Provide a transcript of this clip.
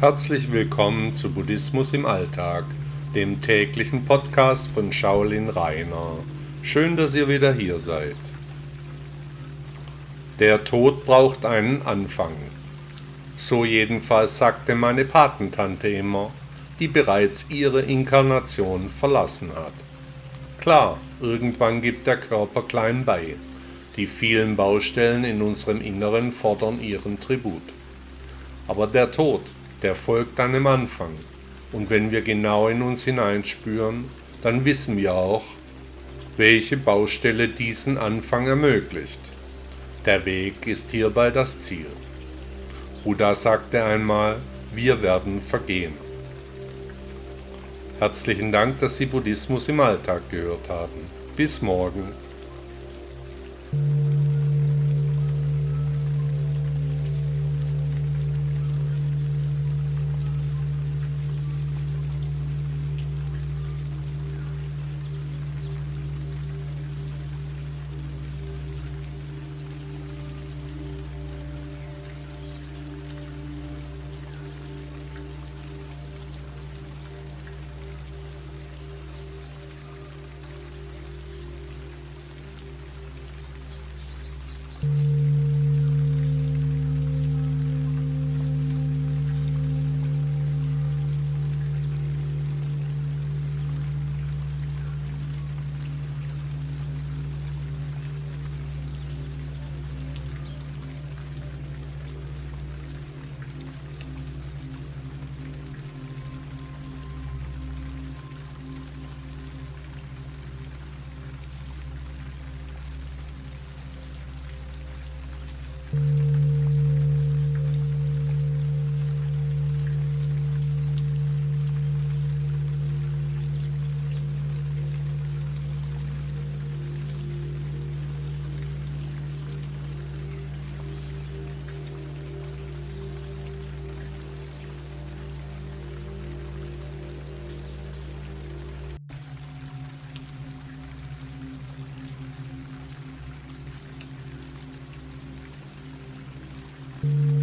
Herzlich willkommen zu Buddhismus im Alltag, dem täglichen Podcast von Shaolin Rainer. Schön, dass ihr wieder hier seid. Der Tod braucht einen Anfang. So jedenfalls sagte meine Patentante immer, die bereits ihre Inkarnation verlassen hat. Klar, irgendwann gibt der Körper klein bei. Die vielen Baustellen in unserem Inneren fordern ihren Tribut. Aber der Tod, der folgt dann im Anfang. Und wenn wir genau in uns hineinspüren, dann wissen wir auch, welche Baustelle diesen Anfang ermöglicht. Der Weg ist hierbei das Ziel. Buddha sagte einmal, wir werden vergehen. Herzlichen Dank, dass Sie Buddhismus im Alltag gehört haben. Bis morgen. Thank you.